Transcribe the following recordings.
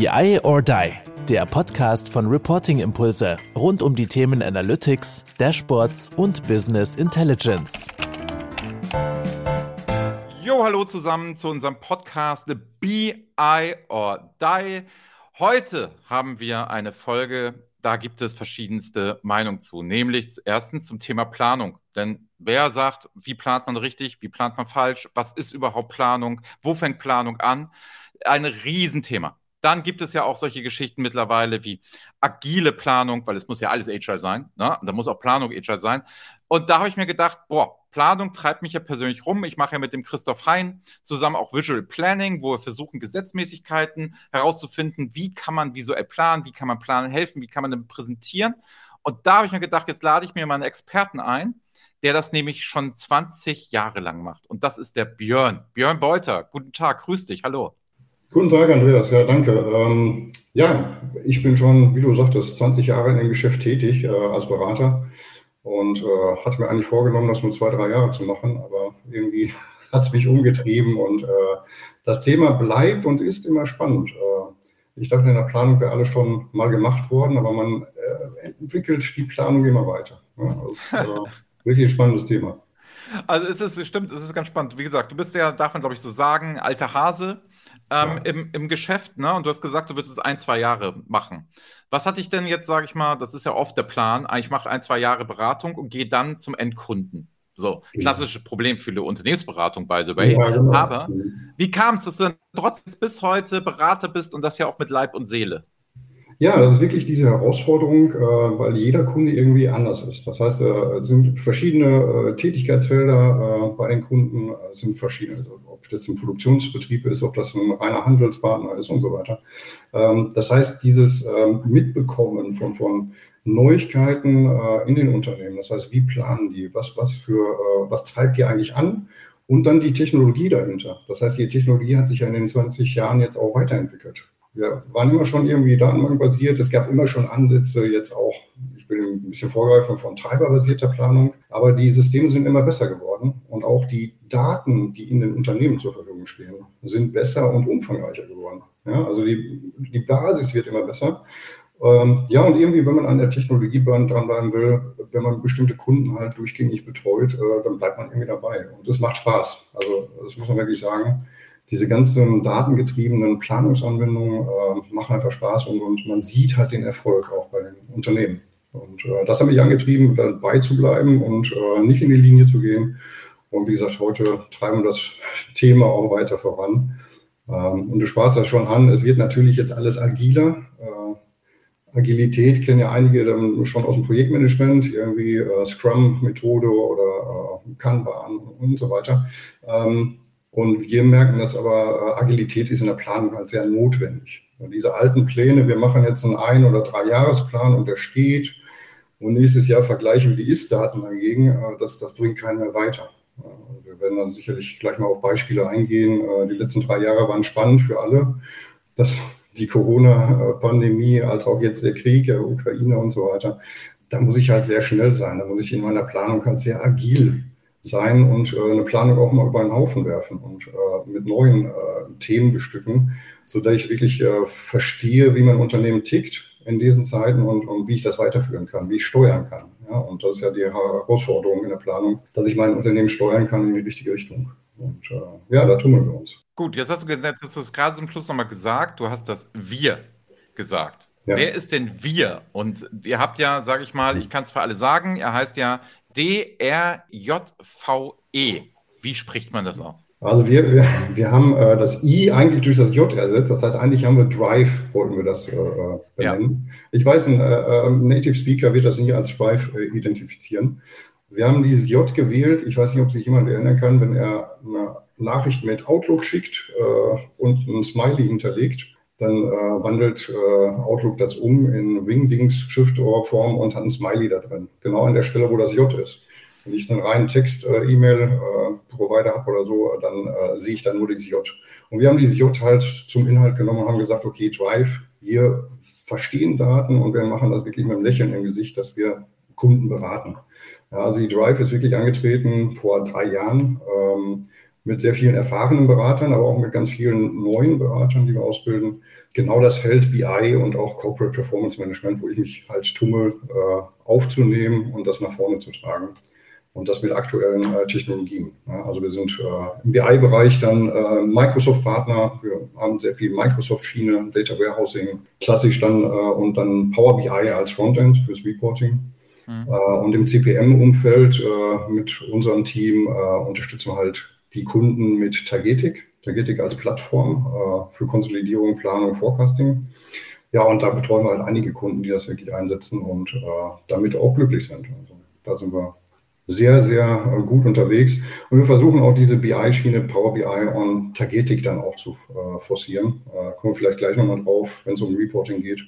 BI or Die, der Podcast von Reporting Impulse rund um die Themen Analytics, Dashboards und Business Intelligence. Jo, hallo zusammen zu unserem Podcast BI or Die. Heute haben wir eine Folge, da gibt es verschiedenste Meinungen zu, nämlich erstens zum Thema Planung. Denn wer sagt, wie plant man richtig, wie plant man falsch, was ist überhaupt Planung, wo fängt Planung an? Ein Riesenthema. Dann gibt es ja auch solche Geschichten mittlerweile wie agile Planung, weil es muss ja alles Agile sein. Ne? Da muss auch Planung Agile sein. Und da habe ich mir gedacht, boah, Planung treibt mich ja persönlich rum. Ich mache ja mit dem Christoph Hein zusammen auch Visual Planning, wo wir versuchen, Gesetzmäßigkeiten herauszufinden. Wie kann man visuell planen? Wie kann man planen helfen? Wie kann man denn präsentieren? Und da habe ich mir gedacht, jetzt lade ich mir mal einen Experten ein, der das nämlich schon 20 Jahre lang macht. Und das ist der Björn. Björn Beuter. Guten Tag, grüß dich. Hallo. Guten Tag, Andreas. Ja, danke. Ähm, ja, ich bin schon, wie du sagtest, 20 Jahre in dem Geschäft tätig äh, als Berater und äh, hatte mir eigentlich vorgenommen, das nur zwei, drei Jahre zu machen, aber irgendwie hat es mich umgetrieben und äh, das Thema bleibt und ist immer spannend. Äh, ich dachte, in der Planung wäre alles schon mal gemacht worden, aber man äh, entwickelt die Planung immer weiter. Ja, das ist äh, wirklich ein spannendes Thema. Also es ist, stimmt, es ist ganz spannend. Wie gesagt, du bist ja, darf man glaube ich so sagen, alter Hase ähm, ja. im, im Geschäft, ne? Und du hast gesagt, du wirst es ein, zwei Jahre machen. Was hatte ich denn jetzt, sage ich mal, das ist ja oft der Plan, ich mache ein, zwei Jahre Beratung und gehe dann zum Endkunden. So, klassisches Problem für die Unternehmensberatung, by the way. Ja, genau. Aber wie kam es, dass du dann trotzdem bis heute Berater bist und das ja auch mit Leib und Seele? Ja, das ist wirklich diese Herausforderung, äh, weil jeder Kunde irgendwie anders ist. Das heißt, äh, es sind verschiedene äh, Tätigkeitsfelder bei den Kunden, sind verschiedene, ob das ein Produktionsbetrieb ist, ob das ein reiner Handelspartner ist und so weiter. Ähm, das heißt, dieses ähm, Mitbekommen von, von Neuigkeiten in den Unternehmen, das heißt, wie planen die, was, was für, was treibt die eigentlich an? Und dann die Technologie dahinter. Das heißt, die Technologie hat sich ja in den 20 Jahren jetzt auch weiterentwickelt. Wir waren immer schon irgendwie datenbankbasiert. Es gab immer schon Ansätze, jetzt auch, ich will ein bisschen vorgreifen, von treiberbasierter Planung. Aber die Systeme sind immer besser geworden. Und auch die Daten, die in den Unternehmen zur Verfügung stehen, sind besser und umfangreicher geworden. Ja, also die, die Basis wird immer besser. Ähm, ja, und irgendwie, wenn man an der Technologie dranbleiben will, wenn man bestimmte Kunden halt durchgängig betreut, äh, dann bleibt man irgendwie dabei. Und das macht Spaß. Also, das muss man wirklich sagen diese ganzen datengetriebenen Planungsanwendungen äh, machen einfach Spaß und, und, man sieht halt den Erfolg auch bei den Unternehmen. Und äh, das hat mich angetrieben, dabei zu bleiben und äh, nicht in die Linie zu gehen. Und wie gesagt, heute treiben wir das Thema auch weiter voran. Ähm, und du sparst das schon an. Es wird natürlich jetzt alles agiler. Äh, Agilität kennen ja einige dann schon aus dem Projektmanagement, irgendwie äh, Scrum-Methode oder äh, Kanban und so weiter. Ähm, und wir merken, dass aber äh, Agilität ist in der Planung halt sehr notwendig. Und diese alten Pläne, wir machen jetzt einen Ein- oder Drei-Jahresplan und der steht und nächstes Jahr vergleichen wir die Ist-Daten dagegen, äh, das, das bringt keinen mehr weiter. Äh, wir werden dann sicherlich gleich mal auf Beispiele eingehen. Die letzten drei Jahre waren spannend für alle. Das, die Corona-Pandemie, als auch jetzt der Krieg, der Ukraine und so weiter. Da muss ich halt sehr schnell sein. Da muss ich in meiner Planung halt sehr agil sein und äh, eine Planung auch mal über den Haufen werfen und äh, mit neuen äh, Themen bestücken, sodass ich wirklich äh, verstehe, wie mein Unternehmen tickt in diesen Zeiten und, und wie ich das weiterführen kann, wie ich steuern kann. Ja, und das ist ja die Herausforderung in der Planung, dass ich mein Unternehmen steuern kann in die richtige Richtung. Und äh, ja, da tummeln wir uns. Gut, jetzt hast du, jetzt hast du es gerade zum Schluss nochmal gesagt, du hast das Wir gesagt. Ja. Wer ist denn wir? Und ihr habt ja, sage ich mal, ich kann es für alle sagen, er heißt ja D-R-J-V-E. Wie spricht man das aus? Also wir, wir, wir haben äh, das I eigentlich durch das J ersetzt. Das heißt, eigentlich haben wir Drive, wollten wir das äh, äh benennen. Ja. Ich weiß, ein äh, äh, Native Speaker wird das nicht als Drive äh, identifizieren. Wir haben dieses J gewählt. Ich weiß nicht, ob sich jemand erinnern kann, wenn er eine Nachricht mit Outlook schickt und ein Smiley hinterlegt dann äh, wandelt äh, Outlook das um in Wingdings Schriftrohrform und hat ein Smiley da drin. Genau an der Stelle, wo das J ist. Wenn ich dann rein Text-E-Mail-Provider äh, habe oder so, dann äh, sehe ich dann nur dieses J. Und wir haben dieses J halt zum Inhalt genommen und haben gesagt, okay, Drive, wir verstehen Daten und wir machen das wirklich mit einem Lächeln im Gesicht, dass wir Kunden beraten. Ja, also die Drive ist wirklich angetreten vor drei Jahren. Ähm, mit sehr vielen erfahrenen Beratern, aber auch mit ganz vielen neuen Beratern, die wir ausbilden. Genau das Feld BI und auch Corporate Performance Management, wo ich mich halt tummel, äh, aufzunehmen und das nach vorne zu tragen. Und das mit aktuellen äh, Technologien. Also wir sind äh, im BI-Bereich dann Microsoft-Partner. Wir haben sehr viel Microsoft-Schiene, Data Warehousing, klassisch dann und dann Power BI als Frontend fürs Reporting. Mhm. Und im CPM-Umfeld mit unserem Team unterstützen wir halt die Kunden mit Tagetik. Tagetik als Plattform für Konsolidierung, Planung, Forecasting. Ja, und da betreuen wir halt einige Kunden, die das wirklich einsetzen und damit auch glücklich sind. Also da sind wir sehr, sehr äh, gut unterwegs. Und wir versuchen auch diese BI-Schiene, Power BI und Tagetik dann auch zu äh, forcieren. Äh, kommen wir vielleicht gleich nochmal drauf, wenn es um Reporting geht,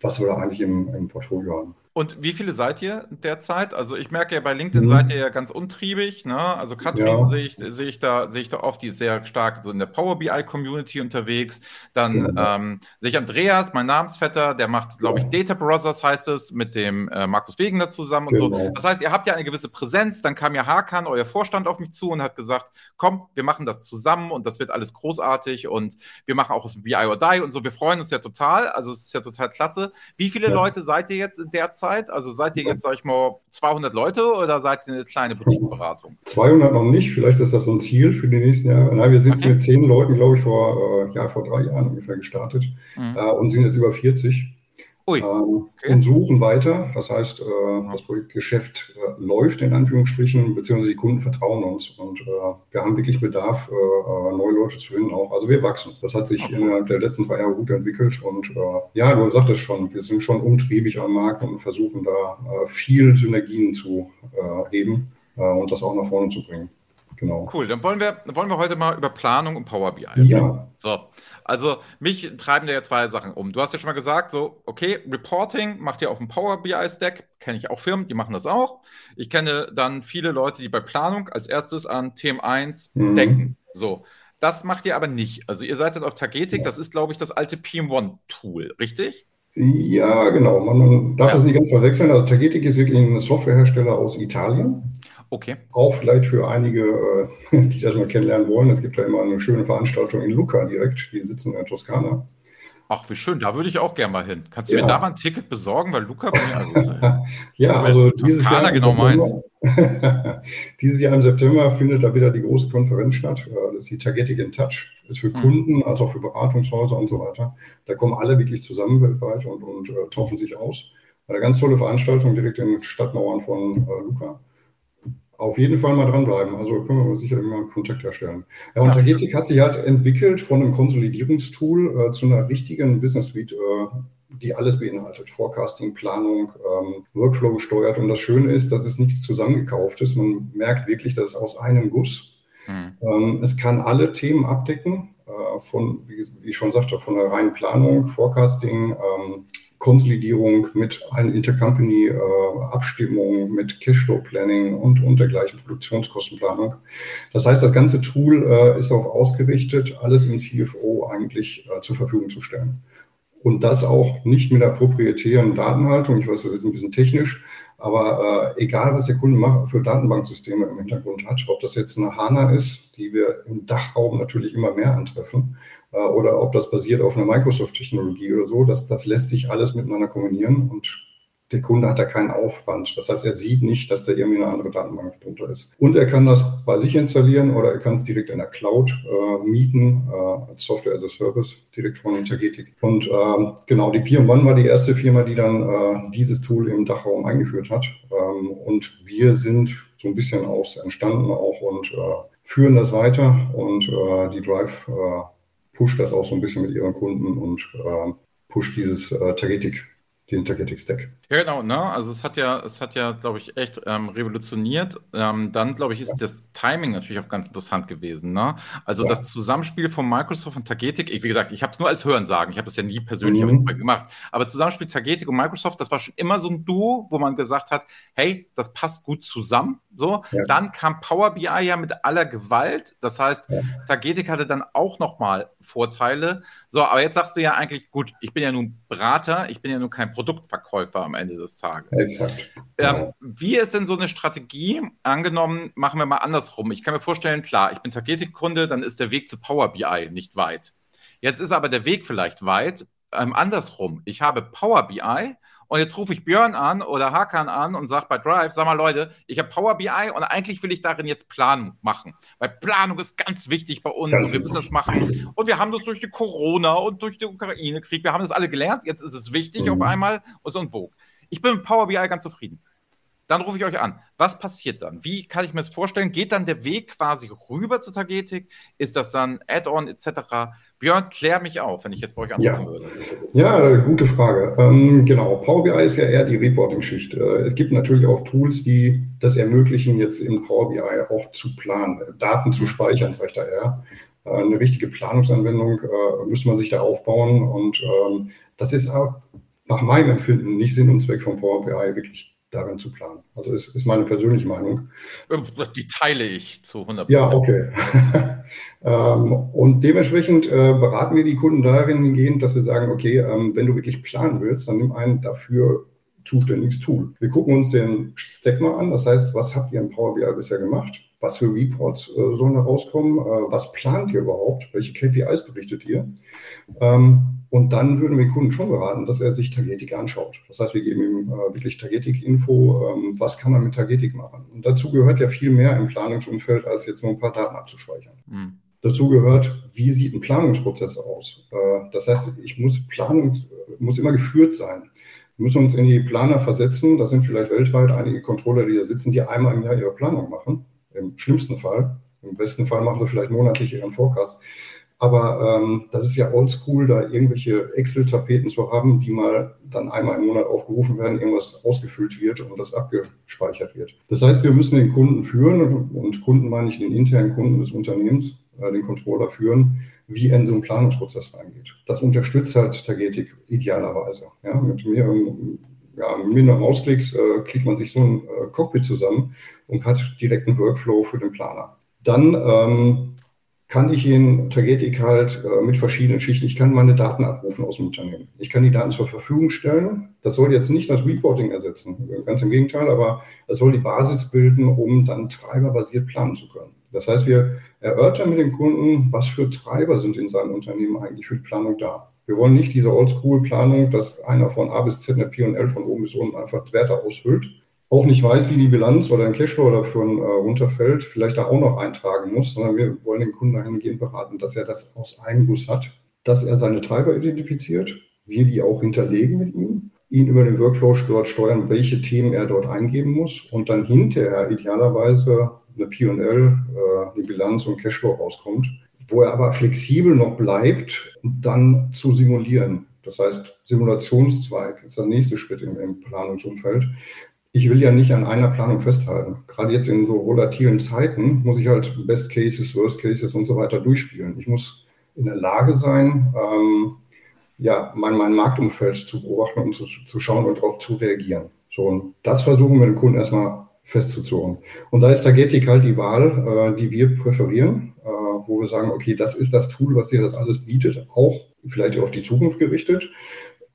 was wir da eigentlich im, im Portfolio haben. Und wie viele seid ihr derzeit? Also ich merke ja bei LinkedIn mhm. seid ihr ja ganz untriebig. Ne? Also Katrin ja. sehe ich, seh ich, da, seh ich da oft, die ist sehr stark so in der Power BI Community unterwegs. Dann ja. ähm, sehe ich Andreas, mein Namensvetter, der macht, glaube ich, Data Brothers heißt es, mit dem äh, Markus Wegener zusammen und genau. so. Das heißt, ihr habt ja eine gewisse Präsenz. Dann kam ja Hakan, euer Vorstand, auf mich zu und hat gesagt, komm, wir machen das zusammen und das wird alles großartig und wir machen auch aus dem BI or Die und so. Wir freuen uns ja total. Also es ist ja total klasse. Wie viele ja. Leute seid ihr jetzt in der Zeit? Zeit? Also seid ihr jetzt, sag ich mal, 200 Leute oder seid ihr eine kleine Boutiqueberatung? 200 noch nicht, vielleicht ist das so ein Ziel für die nächsten Jahre. Nein, wir sind okay. mit zehn Leuten, glaube ich, vor, äh, ja, vor drei Jahren ungefähr gestartet mhm. äh, und sind jetzt über 40. Ähm, okay. Und suchen weiter. Das heißt, äh, das Projektgeschäft äh, läuft in Anführungsstrichen, beziehungsweise die Kunden vertrauen uns. Und äh, wir haben wirklich Bedarf, neue Leute zu finden auch. Also wir wachsen. Das hat sich innerhalb der letzten zwei Jahre gut entwickelt. Und ja, du sagtest schon, wir sind schon umtriebig am Markt und versuchen da viel Synergien zu heben und das auch nach vorne zu bringen. Genau. Cool, dann wollen wir, wollen wir heute mal über Planung und Power BI. Ja. So, also mich treiben da ja zwei Sachen um. Du hast ja schon mal gesagt, so, okay, Reporting macht ihr auf dem Power BI-Stack. Kenne ich auch Firmen, die machen das auch. Ich kenne dann viele Leute, die bei Planung als erstes an TM1 mhm. denken. So. Das macht ihr aber nicht. Also ihr seid dann auf Tagetik, ja. das ist, glaube ich, das alte PM1-Tool, richtig? Ja, genau. Man, man darf ja. das nicht ganz verwechseln. Also Tagetik ist wirklich ein Softwarehersteller aus Italien. Okay. Auch vielleicht für einige, äh, die das mal kennenlernen wollen. Es gibt ja immer eine schöne Veranstaltung in Lucca direkt. Die sitzen in der Toskana. Ach, wie schön, da würde ich auch gerne mal hin. Kannst du ja. mir da mal ein Ticket besorgen, weil Luca bei mir Ja, also dieses Jahr, genau meins. dieses Jahr im September findet da wieder die große Konferenz statt. Äh, das ist die Targeting in Touch. Das ist für mhm. Kunden, als auch für Beratungshäuser und so weiter. Da kommen alle wirklich zusammen weltweit und, und äh, tauschen sich aus. Eine ganz tolle Veranstaltung direkt in den Stadtmauern von äh, Luca auf jeden Fall mal dranbleiben. Also können wir sicherlich mal Kontakt herstellen. Ja, und ja. Tagetik hat sich halt entwickelt von einem Konsolidierungstool äh, zu einer richtigen Business Suite, äh, die alles beinhaltet. Forecasting, Planung, ähm, Workflow gesteuert. Und das Schöne ist, dass es nichts zusammengekauft ist. Man merkt wirklich, dass es aus einem Guss. Mhm. Ähm, es kann alle Themen abdecken, äh, von, wie, wie, ich schon sagte, von der reinen Planung, Forecasting, ähm, Konsolidierung mit allen Intercompany-Abstimmungen, äh, mit Cashflow-Planning und, und dergleichen Produktionskostenplanung. Das heißt, das ganze Tool äh, ist darauf ausgerichtet, alles im CFO eigentlich äh, zur Verfügung zu stellen. Und das auch nicht mit der proprietären Datenhaltung. Ich weiß, das ist ein bisschen technisch, aber äh, egal, was der Kunde macht, für Datenbanksysteme im Hintergrund hat, ob das jetzt eine HANA ist, die wir im Dachraum natürlich immer mehr antreffen, äh, oder ob das basiert auf einer Microsoft-Technologie oder so, das, das lässt sich alles miteinander kombinieren und der Kunde hat da keinen Aufwand. Das heißt, er sieht nicht, dass da irgendwie eine andere Datenbank drunter ist. Und er kann das bei sich installieren oder er kann es direkt in der Cloud äh, mieten, äh, als Software as a Service, direkt von Intergetik. Und ähm, genau, die Pier One war die erste Firma, die dann äh, dieses Tool im Dachraum eingeführt hat. Ähm, und wir sind so ein bisschen aus entstanden auch und äh, führen das weiter. Und äh, die Drive äh, pusht das auch so ein bisschen mit ihren Kunden und pusht dieses Tagetik den Targeting Stack. Ja, genau, ne? Also es hat ja, es hat ja, glaube ich, echt ähm, revolutioniert. Ähm, dann, glaube ich, ist ja. das Timing natürlich auch ganz interessant gewesen. Ne? Also ja. das Zusammenspiel von Microsoft und Tagetik, ich, wie gesagt, ich habe es nur als Hören sagen, ich habe das ja nie persönlich mhm. gemacht. Aber Zusammenspiel Tagetik und Microsoft, das war schon immer so ein Duo, wo man gesagt hat, hey, das passt gut zusammen. So, ja. dann kam Power BI ja mit aller Gewalt. Das heißt, Tagetik hatte dann auch nochmal Vorteile. So, aber jetzt sagst du ja eigentlich, gut, ich bin ja nun Berater, ich bin ja nun kein Produktverkäufer am Ende des Tages. Exakt. Ähm, wie ist denn so eine Strategie? Angenommen, machen wir mal andersrum. Ich kann mir vorstellen, klar, ich bin Tagetik-Kunde, dann ist der Weg zu Power BI nicht weit. Jetzt ist aber der Weg vielleicht weit. Ähm, andersrum, ich habe Power BI und jetzt rufe ich Björn an oder Hakan an und sage bei Drive, sag mal Leute, ich habe Power BI und eigentlich will ich darin jetzt Planung machen. Weil Planung ist ganz wichtig bei uns ganz und wir müssen das machen. Und wir haben das durch die Corona und durch den Ukraine-Krieg, wir haben das alle gelernt. Jetzt ist es wichtig mhm. auf einmal und so und wo. Ich bin mit Power BI ganz zufrieden. Dann rufe ich euch an. Was passiert dann? Wie kann ich mir das vorstellen? Geht dann der Weg quasi rüber zu Tagetik? Ist das dann Add-on etc.? Björn, klär mich auf, wenn ich jetzt bei euch anrufen ja. würde. Ja, gute Frage. Ähm, genau, Power BI ist ja eher die Reporting-Schicht. Äh, es gibt natürlich auch Tools, die das ermöglichen, jetzt in Power BI auch zu planen, Daten zu speichern, sage ich da eher. Äh, eine richtige Planungsanwendung äh, müsste man sich da aufbauen und ähm, das ist auch nach meinem Empfinden nicht Sinn und Zweck von Power BI wirklich darin zu planen. Also ist, ist meine persönliche Meinung. Die teile ich zu 100% Ja, okay. ähm, und dementsprechend äh, beraten wir die Kunden darin hingehend, dass wir sagen, okay, ähm, wenn du wirklich planen willst, dann nimm ein dafür zuständiges Tool. Wir gucken uns den Stack mal an. Das heißt, was habt ihr in Power BI bisher gemacht? Was für Reports äh, sollen da rauskommen? Äh, was plant ihr überhaupt? Welche KPIs berichtet ihr? Ähm, und dann würden wir den Kunden schon beraten, dass er sich Tagetik anschaut. Das heißt, wir geben ihm äh, wirklich Tagetik-Info, ähm, was kann man mit Tagetik machen. Und dazu gehört ja viel mehr im Planungsumfeld, als jetzt nur ein paar Daten abzuspeichern. Mhm. Dazu gehört, wie sieht ein Planungsprozess aus? Äh, das heißt, ich muss Planung, muss immer geführt sein. Wir müssen uns in die Planer versetzen. Das sind vielleicht weltweit einige Controller, die da sitzen, die einmal im Jahr ihre Planung machen. Im schlimmsten Fall. Im besten Fall machen sie vielleicht monatlich ihren Forecast. Aber ähm, das ist ja oldschool, da irgendwelche Excel-Tapeten zu haben, die mal dann einmal im Monat aufgerufen werden, irgendwas ausgefüllt wird und das abgespeichert wird. Das heißt, wir müssen den Kunden führen, und Kunden meine ich den internen Kunden des Unternehmens, äh, den Controller führen, wie er in so einen Planungsprozess reingeht. Das unterstützt halt Tagetik idealerweise. Ja, mit mehreren ja, minderen Mausklicks äh, klickt man sich so ein äh, Cockpit zusammen und hat direkt einen Workflow für den Planer. Dann ähm, kann ich in Tagetik halt äh, mit verschiedenen Schichten, ich kann meine Daten abrufen aus dem Unternehmen. Ich kann die Daten zur Verfügung stellen. Das soll jetzt nicht das Reporting ersetzen, ganz im Gegenteil, aber es soll die Basis bilden, um dann treiberbasiert planen zu können. Das heißt, wir erörtern mit dem Kunden, was für Treiber sind in seinem Unternehmen eigentlich für die Planung da. Wir wollen nicht diese Oldschool-Planung, dass einer von A bis Z eine P&L von oben bis unten einfach Werte ausfüllt, auch nicht weiß, wie die Bilanz oder ein Cashflow davon äh, runterfällt, vielleicht da auch noch eintragen muss, sondern wir wollen den Kunden dahingehend beraten, dass er das aus einem Guss hat, dass er seine Treiber identifiziert, wir die auch hinterlegen mit ihm, ihn über den Workflow dort steuern, welche Themen er dort eingeben muss und dann hinterher idealerweise eine P&L, äh, eine Bilanz und Cashflow rauskommt, wo er aber flexibel noch bleibt, dann zu simulieren. Das heißt, Simulationszweig ist der nächste Schritt im, im Planungsumfeld, ich will ja nicht an einer Planung festhalten. Gerade jetzt in so volatilen Zeiten muss ich halt Best Cases, Worst Cases und so weiter durchspielen. Ich muss in der Lage sein, ähm, ja, mein, mein Marktumfeld zu beobachten und zu, zu schauen und darauf zu reagieren. So, und das versuchen wir den Kunden erstmal festzuzurren. Und da ist Tagetik halt die Wahl, äh, die wir präferieren, äh, wo wir sagen, okay, das ist das Tool, was dir das alles bietet, auch vielleicht auf die Zukunft gerichtet.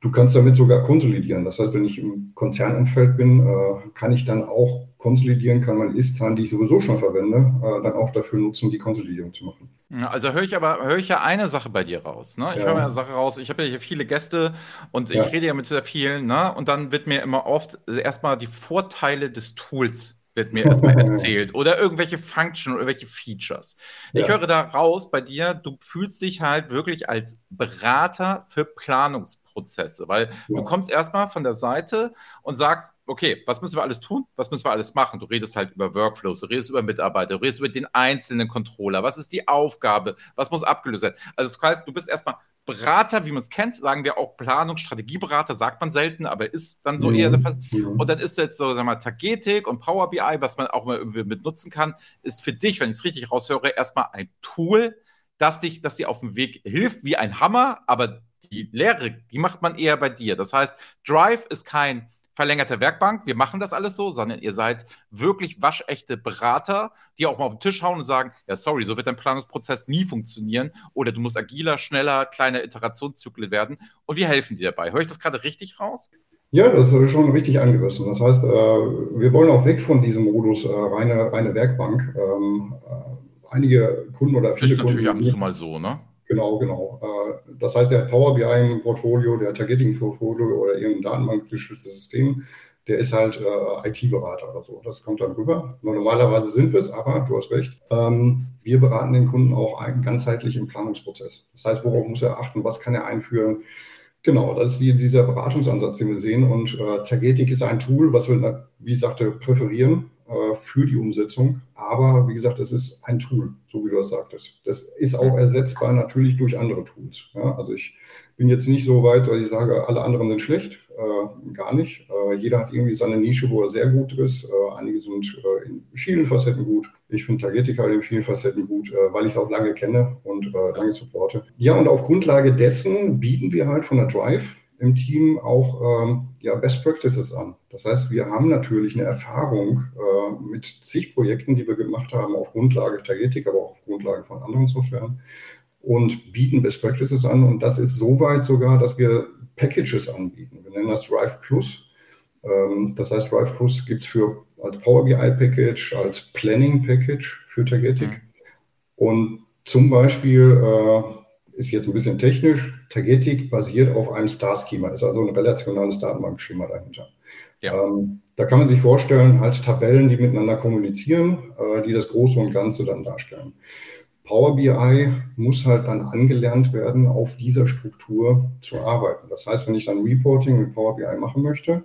Du kannst damit sogar konsolidieren. Das heißt, wenn ich im Konzernumfeld bin, äh, kann ich dann auch konsolidieren, kann meine Ist-Zahlen, die ich sowieso schon verwende, äh, dann auch dafür nutzen, die Konsolidierung zu machen. Also höre ich aber höre ich ja eine Sache bei dir raus. Ne? Ich ja. höre eine Sache raus. Ich habe ja hier viele Gäste und ich ja. rede ja mit sehr vielen. Ne? Und dann wird mir immer oft erstmal die Vorteile des Tools wird mir erstmal erzählt. Oder irgendwelche Function oder irgendwelche Features. Ja. Ich höre da raus bei dir, du fühlst dich halt wirklich als Berater für Planungsprozesse, weil ja. du kommst erstmal von der Seite und sagst, okay, was müssen wir alles tun? Was müssen wir alles machen? Du redest halt über Workflows, du redest über Mitarbeiter, du redest über den einzelnen Controller. Was ist die Aufgabe? Was muss abgelöst werden? Also das heißt, du bist erstmal Berater, wie man es kennt, sagen wir auch Planung, Strategieberater, sagt man selten, aber ist dann so mhm. eher der Fall. Mhm. Und dann ist jetzt so, sagen wir mal, Tagetik und Power BI, was man auch mal irgendwie mit nutzen kann, ist für dich, wenn ich es richtig raushöre, erstmal ein Tool, das dich, das dir auf dem Weg hilft, wie ein Hammer, aber die Lehre, die macht man eher bei dir. Das heißt, Drive ist kein verlängerte Werkbank, wir machen das alles so, sondern ihr seid wirklich waschechte Berater, die auch mal auf den Tisch hauen und sagen, ja, sorry, so wird dein Planungsprozess nie funktionieren oder du musst agiler, schneller, kleiner Iterationszyklen werden und wir helfen dir dabei. Höre ich das gerade richtig raus? Ja, das ist schon richtig angerissen. Das heißt, äh, wir wollen auch weg von diesem Modus äh, reine, reine Werkbank. Ähm, äh, einige Kunden oder viele ist Kunden. natürlich ab und zu mal so, ne? Genau, genau. Das heißt, der Power BI im Portfolio, der Targeting-Portfolio oder irgendein datenbankgestütztes System, der ist halt äh, IT-Berater oder so. Das kommt dann rüber. Normalerweise sind wir es, aber du hast recht. Ähm, wir beraten den Kunden auch ein, ganzheitlich im Planungsprozess. Das heißt, worauf muss er achten? Was kann er einführen? Genau, das ist die, dieser Beratungsansatz, den wir sehen. Und äh, Tagetik ist ein Tool, was wir, wie ich sagte, präferieren äh, für die Umsetzung. Aber wie gesagt, das ist ein Tool, so wie du das sagtest. Das ist auch ersetzbar natürlich durch andere Tools. Ja, also ich bin jetzt nicht so weit, dass ich sage, alle anderen sind schlecht. Äh, gar nicht. Äh, jeder hat irgendwie seine Nische, wo er sehr gut ist. Äh, einige sind äh, in vielen Facetten gut. Ich finde Tagetik halt in vielen Facetten gut, weil ich es auch lange kenne und lange supporte. Ja, und auf Grundlage dessen bieten wir halt von der Drive im Team auch ähm, ja, Best Practices an. Das heißt, wir haben natürlich eine Erfahrung mit zig Projekten, die wir gemacht haben auf Grundlage Tagetik, aber auch auf Grundlage von anderen Softwaren und bieten Best Practices an. Und das ist so weit sogar, dass wir Packages anbieten. Wir nennen das Drive Plus. Ähm, das heißt, Drive Plus gibt es für als Power BI Package, als Planning Package für Tagetic. Mhm. Und zum Beispiel äh, ist jetzt ein bisschen technisch, Tagetic basiert auf einem Star-Schema, ist also ein relationales Datenbankschema dahinter. Ja. Ähm, da kann man sich vorstellen, halt Tabellen, die miteinander kommunizieren, äh, die das Große und Ganze dann darstellen. Power BI muss halt dann angelernt werden, auf dieser Struktur zu arbeiten. Das heißt, wenn ich dann Reporting mit Power BI machen möchte,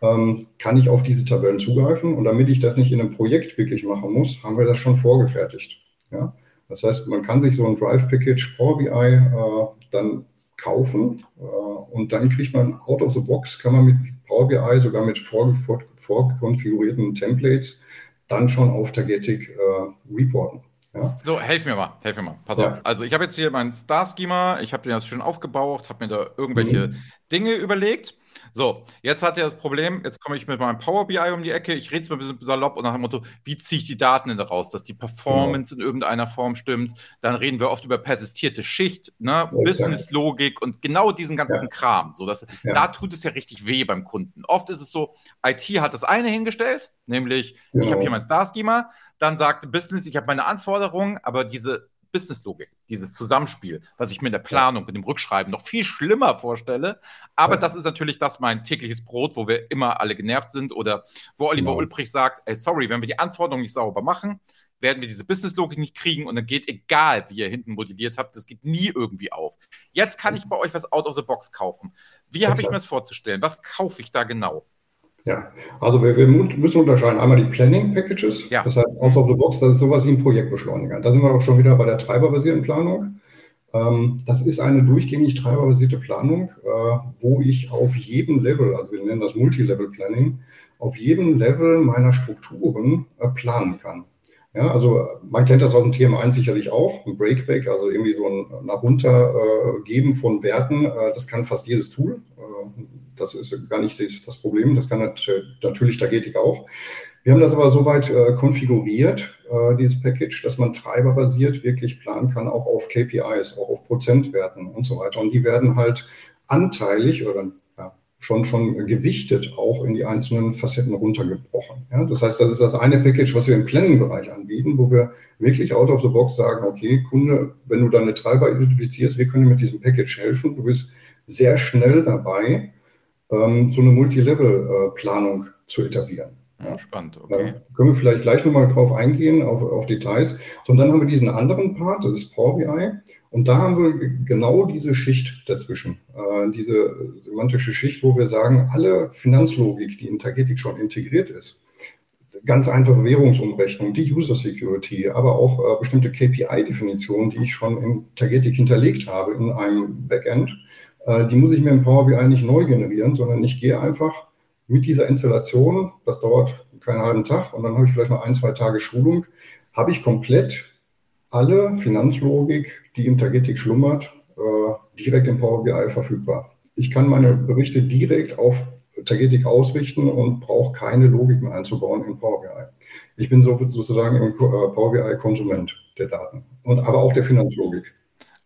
ähm, kann ich auf diese Tabellen zugreifen. Und damit ich das nicht in einem Projekt wirklich machen muss, haben wir das schon vorgefertigt. Ja? Das heißt, man kann sich so ein Drive-Package Power BI äh, dann kaufen äh, und dann kriegt man out of the box, kann man mit Power BI sogar mit vorkonfigurierten vor, Templates dann schon auf Tagetic äh, reporten. Ja. So, helf mir mal, helf mir mal. Pass ja. auf. Also ich habe jetzt hier meinen Star-Schema, ich habe den das schön aufgebaut, habe mir da irgendwelche mhm. Dinge überlegt. So, jetzt hat er das Problem, jetzt komme ich mit meinem Power BI um die Ecke, ich rede es mal ein bisschen salopp und nach dem Motto, wie ziehe ich die Daten denn raus, dass die Performance genau. in irgendeiner Form stimmt. Dann reden wir oft über persistierte Schicht, ne? Business-Logik und genau diesen ganzen ja. Kram. So, dass, ja. Da tut es ja richtig weh beim Kunden. Oft ist es so, IT hat das eine hingestellt, nämlich genau. ich habe hier mein Star-Schema, dann sagt Business, ich habe meine Anforderungen, aber diese Businesslogik, dieses Zusammenspiel, was ich mir in der Planung, mit dem Rückschreiben noch viel schlimmer vorstelle. Aber ja. das ist natürlich das mein tägliches Brot, wo wir immer alle genervt sind oder wo Oliver genau. Ulbrich sagt, ey, sorry, wenn wir die Anforderungen nicht sauber machen, werden wir diese Businesslogik nicht kriegen und dann geht egal, wie ihr hinten modelliert habt, das geht nie irgendwie auf. Jetzt kann ich bei euch was out of the box kaufen. Wie habe ich mir das vorzustellen? Was kaufe ich da genau? Ja, also wir, wir, müssen unterscheiden. Einmal die Planning Packages, ja. das heißt out of the box, das ist sowas wie ein Projektbeschleuniger. Da sind wir auch schon wieder bei der treiberbasierten Planung. Ähm, das ist eine durchgängig treiberbasierte Planung, äh, wo ich auf jedem Level, also wir nennen das Multilevel Planning, auf jedem Level meiner Strukturen äh, planen kann. Ja, also man kennt das aus dem TM1 sicherlich auch, ein Breakback, also irgendwie so ein nach runtergeben äh, von Werten, äh, das kann fast jedes Tool. Das ist gar nicht das Problem. Das kann natürlich Tagetik auch. Wir haben das aber soweit äh, konfiguriert, äh, dieses Package, dass man treiberbasiert wirklich planen kann, auch auf KPIs, auch auf Prozentwerten und so weiter. Und die werden halt anteilig oder ja, schon, schon gewichtet auch in die einzelnen Facetten runtergebrochen. Ja? Das heißt, das ist das eine Package, was wir im Planning-Bereich anbieten, wo wir wirklich out of the box sagen, okay, Kunde, wenn du deine Treiber identifizierst, wir können dir mit diesem Package helfen. Du bist sehr schnell dabei, ähm, so eine Multilevel-Planung zu etablieren. Ja, spannend, okay. Da können wir vielleicht gleich nochmal drauf eingehen, auf, auf Details. So, und dann haben wir diesen anderen Part, das ist Power BI. Und da haben wir genau diese Schicht dazwischen, äh, diese semantische Schicht, wo wir sagen, alle Finanzlogik, die in Tagetik schon integriert ist, ganz einfache Währungsumrechnung, die User Security, aber auch äh, bestimmte KPI-Definitionen, die ich schon in Tagetik hinterlegt habe in einem Backend, äh, die muss ich mir im Power BI nicht neu generieren, sondern ich gehe einfach mit dieser Installation, das dauert keinen halben Tag und dann habe ich vielleicht noch ein, zwei Tage Schulung, habe ich komplett alle Finanzlogik, die im Tagetik schlummert, äh, direkt im Power BI verfügbar. Ich kann meine Berichte direkt auf Tagetik ausrichten und brauche keine Logik mehr einzubauen in Power BI. Ich bin sozusagen im äh, Power BI Konsument der Daten und aber auch der Finanzlogik.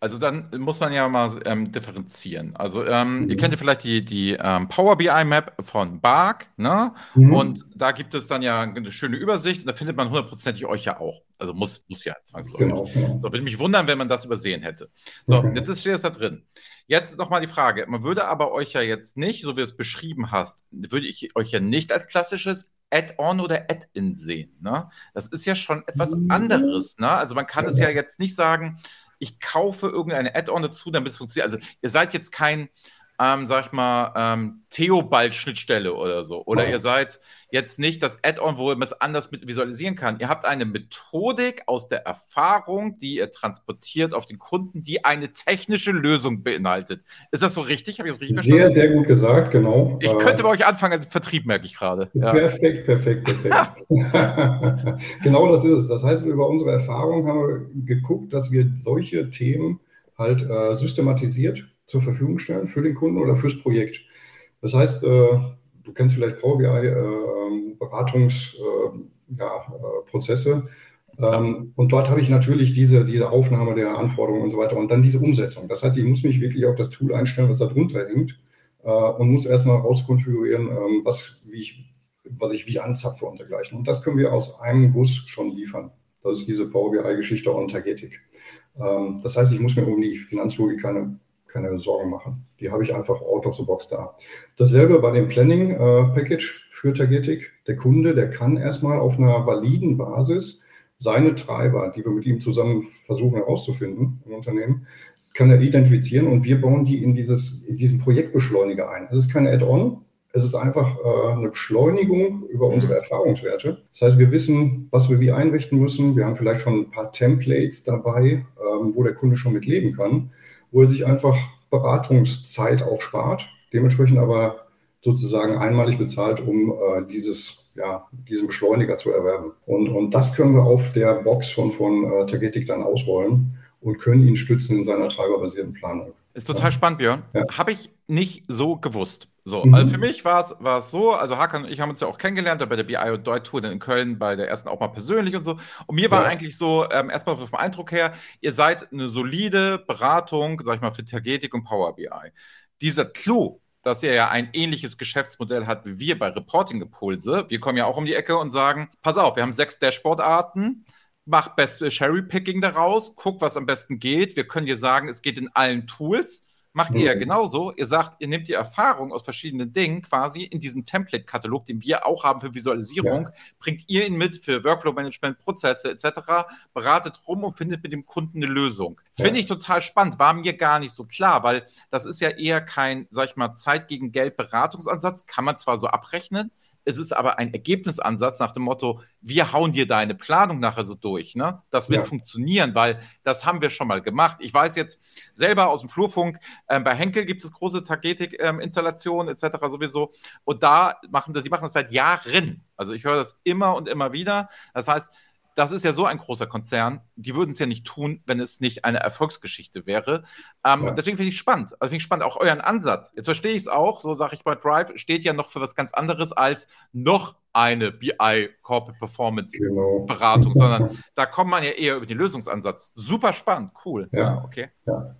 Also dann muss man ja mal ähm, differenzieren. Also ähm, mhm. ihr kennt ja vielleicht die, die ähm, Power BI Map von Bark, ne? Mhm. Und da gibt es dann ja eine schöne Übersicht und da findet man hundertprozentig euch ja auch. Also muss, muss ja zwangsläufig. Genau, genau. So, würde mich wundern, wenn man das übersehen hätte. So, okay. jetzt ist, steht es da drin. Jetzt nochmal die Frage. Man würde aber euch ja jetzt nicht, so wie du es beschrieben hast, würde ich euch ja nicht als klassisches Add-on oder Add-in sehen. Ne? Das ist ja schon etwas mhm. anderes. Ne? Also man kann es ja jetzt nicht sagen, ich kaufe irgendeine Add-on dazu, damit es funktioniert. Also ihr seid jetzt kein, ähm, sag ich mal, ähm, Theobald-Schnittstelle oder so. Oder ja. ihr seid jetzt nicht das Add-on, wo man es anders mit visualisieren kann. Ihr habt eine Methodik aus der Erfahrung, die ihr transportiert auf den Kunden, die eine technische Lösung beinhaltet. Ist das so richtig? Habe ich das richtig sehr, verstanden? Sehr, gut gesagt, genau. Ich könnte bei euch anfangen als Vertrieb, merke ich gerade. Ja. Perfekt, perfekt, perfekt. genau das ist es. Das heißt, über unsere Erfahrung haben wir geguckt, dass wir solche Themen halt äh, systematisiet zur Verfügung stellen für den Kunden oder fürs Projekt. Das heißt, äh, du kennst vielleicht Power BI, äh, Beratungsprozesse. Äh, ja, ähm, und dort habe ich natürlich diese, diese Aufnahme der Anforderungen und so weiter und dann diese Umsetzung. Das heißt, ich muss mich wirklich auf das Tool einstellen, was da drunter hängt und muss erstmal rauskonfigurieren, ähm, was, wie ich, was ich wie anzapfe und dergleichen. Und das können wir aus einem Guss schon liefern. Das ist diese Power BI-Geschichte und Tagetik. Ähm, das heißt, ich muss mir um die Finanzlogik keine keine Sorgen machen. Die habe ich einfach out of the box da. Dasselbe bei dem Planning äh, Package für Tagetik. Der Kunde, der kann erstmal auf einer validen Basis seine Treiber, die wir mit ihm zusammen versuchen herauszufinden im Unternehmen, kann er identifizieren und wir bauen die in, dieses, in diesen Projektbeschleuniger ein. Es ist kein Add-on, es ist einfach äh, eine Beschleunigung über unsere Erfahrungswerte. Das heißt, wir wissen, was wir wie einrichten müssen. Wir haben vielleicht schon ein paar Templates dabei, ähm, wo der Kunde schon mit leben kann wo er sich einfach Beratungszeit auch spart, dementsprechend aber sozusagen einmalig bezahlt, um äh, dieses, ja, diesen Beschleuniger zu erwerben. Und, und das können wir auf der Box von, von äh, Tagetik dann ausrollen und können ihn stützen in seiner treiberbasierten Planung. Ist total spannend, Björn. Ja. Habe ich nicht so gewusst. So, mhm. also für mich war es so, also Hakan und ich haben uns ja auch kennengelernt, bei der BI und Deut Tour in Köln, bei der ersten auch mal persönlich und so. Und mir war ja. eigentlich so, ähm, erstmal vom Eindruck her, ihr seid eine solide Beratung, sag ich mal, für Tagetik und Power BI. Dieser Clou, dass ihr ja ein ähnliches Geschäftsmodell habt wie wir bei Reporting Impulse. Wir kommen ja auch um die Ecke und sagen, pass auf, wir haben sechs Dashboard-Arten, mach beste Cherry-Picking daraus, guck, was am besten geht. Wir können dir sagen, es geht in allen Tools. Macht ihr ja mhm. genauso. Ihr sagt, ihr nehmt die Erfahrung aus verschiedenen Dingen quasi in diesen Template-Katalog, den wir auch haben für Visualisierung, ja. bringt ihr ihn mit für Workflow-Management, Prozesse etc., beratet rum und findet mit dem Kunden eine Lösung. Ja. Finde ich total spannend, war mir gar nicht so klar, weil das ist ja eher kein, sag ich mal, Zeit gegen Geld Beratungsansatz, kann man zwar so abrechnen, es ist aber ein Ergebnisansatz nach dem Motto, wir hauen dir deine Planung nachher so durch. Ne? Das wird ja. funktionieren, weil das haben wir schon mal gemacht. Ich weiß jetzt selber aus dem Flurfunk, äh, bei Henkel gibt es große Tagetik-Installationen ähm, etc. sowieso. Und da machen das, die machen das seit Jahren. Also ich höre das immer und immer wieder. Das heißt, das ist ja so ein großer Konzern, die würden es ja nicht tun, wenn es nicht eine Erfolgsgeschichte wäre. Ähm, ja. Deswegen finde ich spannend. Also finde ich spannend, auch euren Ansatz. Jetzt verstehe ich es auch, so sage ich bei Drive, steht ja noch für was ganz anderes als noch eine BI Corporate Performance genau. Beratung, sondern da kommt man ja eher über den Lösungsansatz. Super spannend, cool. Ja, ja okay. Ja.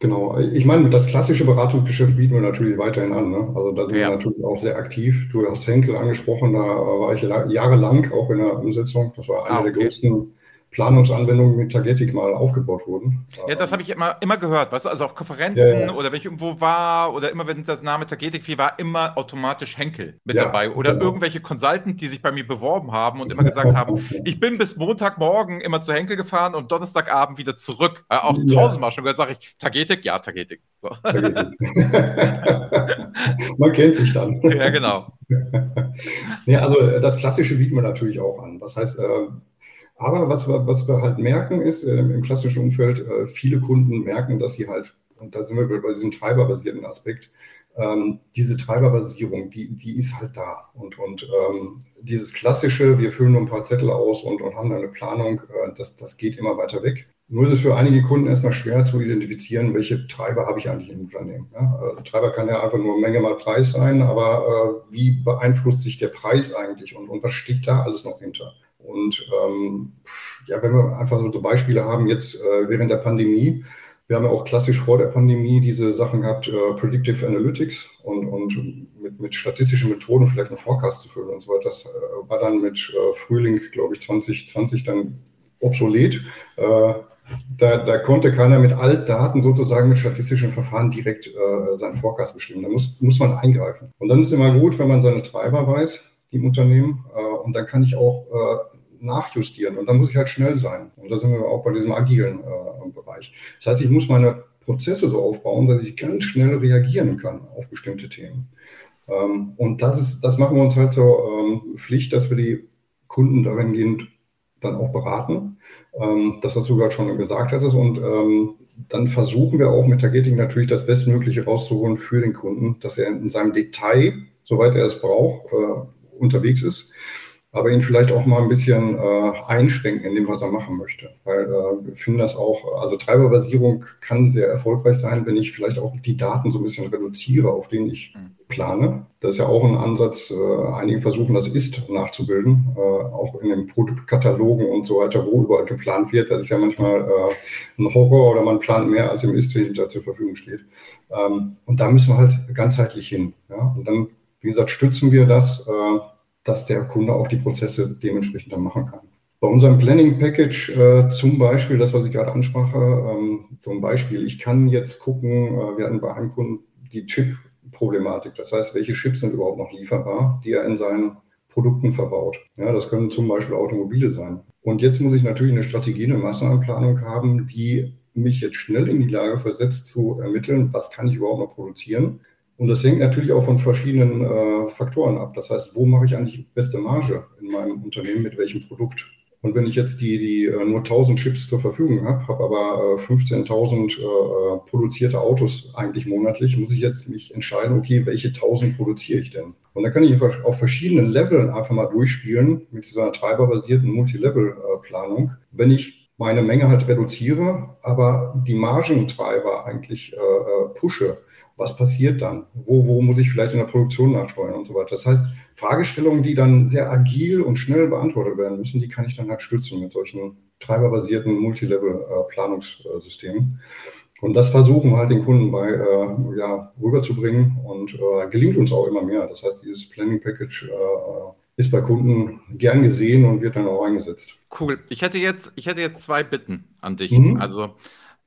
Genau. Ich meine, das klassische Beratungsgeschäft bieten wir natürlich weiterhin an. Ne? Also da sind ja. wir natürlich auch sehr aktiv. Du hast Henkel angesprochen, da war ich jahrelang auch in der Umsetzung. Das war eine ah, okay. der größten Planungsanwendungen mit Tagetik mal aufgebaut wurden. Ja, das habe ich immer, immer gehört, weißt du, also auf Konferenzen ja, ja. oder wenn ich irgendwo war oder immer wenn das Name Tagetik fiel, war immer automatisch Henkel mit ja, dabei oder genau. irgendwelche Consultants, die sich bei mir beworben haben und immer gesagt haben, ich bin bis Montagmorgen immer zu Henkel gefahren und Donnerstagabend wieder zurück. Äh, auch tausendmal schon gehört, sage ich, Tagetik? Ja, Tagetik. So. Tagetik. Man kennt sich dann. Ja, genau. ja, also das Klassische bieten wir natürlich auch an. Das heißt, äh, aber was wir, was wir halt merken ist, äh, im klassischen Umfeld, äh, viele Kunden merken, dass sie halt, und da sind wir bei diesem treiberbasierten Aspekt, ähm, diese Treiberbasierung, die, die ist halt da. Und, und ähm, dieses klassische, wir füllen nur ein paar Zettel aus und, und haben eine Planung, äh, das, das geht immer weiter weg. Nur ist es für einige Kunden erstmal schwer zu identifizieren, welche Treiber habe ich eigentlich im Unternehmen. Ja? Also Treiber kann ja einfach nur Menge mal Preis sein, aber äh, wie beeinflusst sich der Preis eigentlich und, und was steht da alles noch hinter? Und ähm, ja, wenn wir einfach so Beispiele haben, jetzt äh, während der Pandemie, Wir haben ja auch klassisch vor der Pandemie diese Sachen gehabt, äh, Predictive Analytics und, und mit, mit statistischen Methoden vielleicht einen Forecast zu füllen und so weiter. Das äh, war dann mit äh, Frühling, glaube ich, 2020 dann obsolet. Äh, da, da, konnte keiner mit Altdaten sozusagen mit statistischen Verfahren direkt äh, seinen Forecast bestimmen. Da muss, muss man eingreifen. Und dann ist immer gut, wenn man seine Treiber weiß, die im Unternehmen, äh, und dann kann ich auch nachjustieren und dann muss ich halt schnell sein. Und da sind wir auch bei diesem agilen äh, Bereich. Das heißt, ich muss meine Prozesse so aufbauen, dass ich ganz schnell reagieren kann auf bestimmte Themen. Ähm, und das ist, das machen wir uns halt zur ähm, Pflicht, dass wir die Kunden darin gehend dann auch beraten. Ähm, das, was du gerade schon gesagt hattest. Und ähm, dann versuchen wir auch mit Targeting natürlich das Bestmögliche rauszuholen für den Kunden, dass er in seinem Detail, soweit er es braucht, äh, unterwegs ist aber ihn vielleicht auch mal ein bisschen äh, einschränken in dem, was er machen möchte. Weil äh, wir finden das auch, also Treiberbasierung kann sehr erfolgreich sein, wenn ich vielleicht auch die Daten so ein bisschen reduziere, auf denen ich mhm. plane. Das ist ja auch ein Ansatz, äh, einige versuchen das Ist nachzubilden, äh, auch in den Produktkatalogen und so weiter, wo überall geplant wird. Das ist ja manchmal äh, ein Horror oder man plant mehr, als im Ist hinter zur Verfügung steht. Ähm, und da müssen wir halt ganzheitlich hin. Ja? Und dann, wie gesagt, stützen wir das äh, dass der Kunde auch die Prozesse dementsprechend dann machen kann. Bei unserem Planning Package äh, zum Beispiel, das, was ich gerade ansprache, ähm, zum Beispiel, ich kann jetzt gucken, äh, wir hatten bei einem Kunden die Chip-Problematik. Das heißt, welche Chips sind überhaupt noch lieferbar, die er in seinen Produkten verbaut. Ja, das können zum Beispiel Automobile sein. Und jetzt muss ich natürlich eine Strategie, eine Maßnahmenplanung haben, die mich jetzt schnell in die Lage versetzt zu ermitteln, was kann ich überhaupt noch produzieren und das hängt natürlich auch von verschiedenen äh, Faktoren ab. Das heißt, wo mache ich eigentlich die beste Marge in meinem Unternehmen mit welchem Produkt? Und wenn ich jetzt die, die äh, nur 1000 Chips zur Verfügung habe, habe aber äh, 15.000 äh, produzierte Autos eigentlich monatlich, muss ich jetzt mich entscheiden, okay, welche 1000 produziere ich denn? Und dann kann ich auf verschiedenen Leveln einfach mal durchspielen mit dieser treiberbasierten Multilevel-Planung. Wenn ich meine Menge halt reduziere, aber die Margentreiber eigentlich äh, äh pushe, was passiert dann? Wo, wo muss ich vielleicht in der Produktion nachsteuern und so weiter? Das heißt, Fragestellungen, die dann sehr agil und schnell beantwortet werden müssen, die kann ich dann halt stützen mit solchen treiberbasierten Multilevel-Planungssystemen. Und das versuchen wir halt den Kunden bei äh, ja, rüberzubringen und äh, gelingt uns auch immer mehr. Das heißt, dieses Planning Package äh, ist bei Kunden gern gesehen und wird dann auch eingesetzt. Cool. Ich hätte jetzt, ich hätte jetzt zwei Bitten an dich. Mhm. Also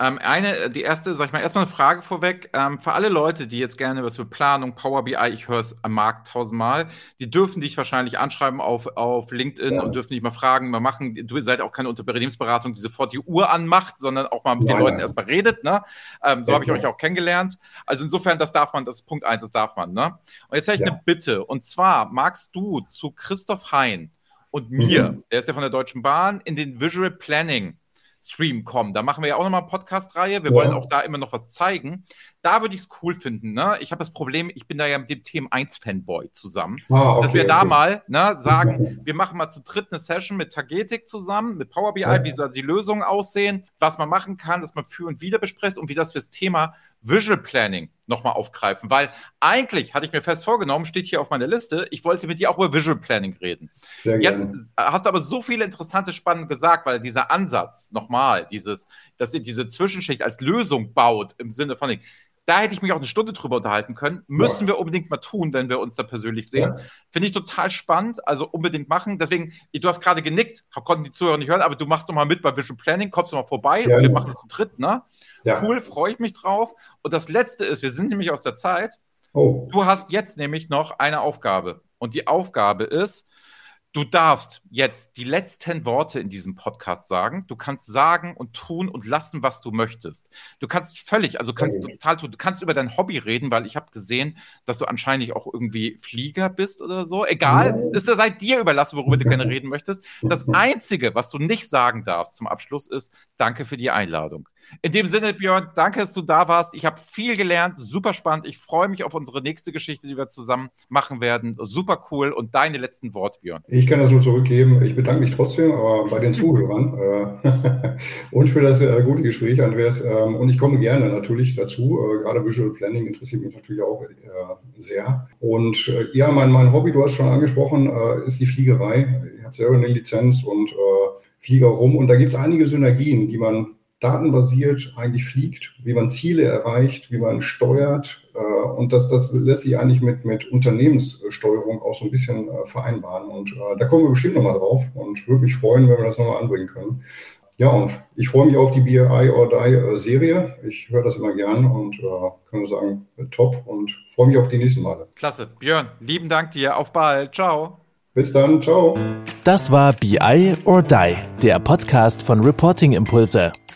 ähm, eine, äh, die erste, sag ich mal, erstmal eine Frage vorweg. Ähm, für alle Leute, die jetzt gerne was für Planung, Power BI, ich höre es am Markt tausendmal, die dürfen dich wahrscheinlich anschreiben auf, auf LinkedIn ja. und dürfen dich mal fragen, mal machen. Du seid auch keine Unternehmensberatung, die sofort die Uhr anmacht, sondern auch mal mit ja, den Leuten ja. erstmal redet. Ne? Ähm, so habe ich euch auch kennengelernt. Also insofern, das darf man, das ist Punkt eins, das darf man. Ne? Und jetzt hätte ich eine Bitte. Und zwar magst du zu Christoph Hein und mir, mhm. der ist ja von der Deutschen Bahn, in den Visual Planning Stream kommen. Da machen wir ja auch nochmal eine Podcast-Reihe. Wir ja. wollen auch da immer noch was zeigen. Da würde ich es cool finden. Ne? Ich habe das Problem, ich bin da ja mit dem Themen 1-Fanboy zusammen. Ah, okay, dass wir da mal ne, sagen, wir machen mal zu dritt eine Session mit Tagetik zusammen, mit Power BI, ja. wie so die Lösungen aussehen, was man machen kann, dass man für und wieder bespricht und wie das fürs Thema Visual Planning nochmal aufgreifen. Weil eigentlich hatte ich mir fest vorgenommen, steht hier auf meiner Liste, ich wollte mit dir auch über Visual Planning reden. Jetzt hast du aber so viele interessante Spannende gesagt, weil dieser Ansatz nochmal, dieses, dass ihr diese Zwischenschicht als Lösung baut im Sinne von da hätte ich mich auch eine Stunde drüber unterhalten können. Müssen ja. wir unbedingt mal tun, wenn wir uns da persönlich sehen. Ja. Finde ich total spannend, also unbedingt machen. Deswegen, du hast gerade genickt, konnten die Zuhörer nicht hören, aber du machst noch mal mit bei Vision Planning, kommst du mal vorbei ja, und wir machen das zu dritt, ne? Cool, freue ich mich drauf. Und das Letzte ist, wir sind nämlich aus der Zeit. Oh. Du hast jetzt nämlich noch eine Aufgabe. Und die Aufgabe ist, Du darfst jetzt die letzten Worte in diesem Podcast sagen. Du kannst sagen und tun und lassen, was du möchtest. Du kannst völlig, also kannst okay. total, du kannst über dein Hobby reden, weil ich habe gesehen, dass du anscheinend auch irgendwie Flieger bist oder so. Egal, ist ja seit dir überlassen, worüber du gerne reden möchtest. Das Einzige, was du nicht sagen darfst zum Abschluss, ist Danke für die Einladung. In dem Sinne, Björn, danke, dass du da warst. Ich habe viel gelernt, super spannend. Ich freue mich auf unsere nächste Geschichte, die wir zusammen machen werden. Super cool. Und deine letzten Worte, Björn. Ich kann das nur zurückgeben. Ich bedanke mich trotzdem aber bei den Zuhörern äh, und für das äh, gute Gespräch, Andreas. Ähm, und ich komme gerne natürlich dazu. Äh, gerade Visual Planning interessiert mich natürlich auch sehr. Und ja, mein, mein Hobby, du hast schon angesprochen, ist die Fliegerei. Ich habe selber eine Lizenz und Flieger rum. Und da gibt es einige Synergien, die man datenbasiert eigentlich fliegt, wie man Ziele erreicht, wie man steuert. Äh, und das, das lässt sich eigentlich mit, mit Unternehmenssteuerung auch so ein bisschen äh, vereinbaren. Und äh, da kommen wir bestimmt nochmal drauf und würde mich freuen, wenn wir das nochmal anbringen können. Ja, und ich freue mich auf die BI or Die äh, Serie. Ich höre das immer gern und äh, kann nur sagen, top und freue mich auf die nächsten Male. Klasse. Björn, lieben Dank dir. Auf bald. Ciao. Bis dann. Ciao. Das war BI or Die, der Podcast von Reporting Impulse.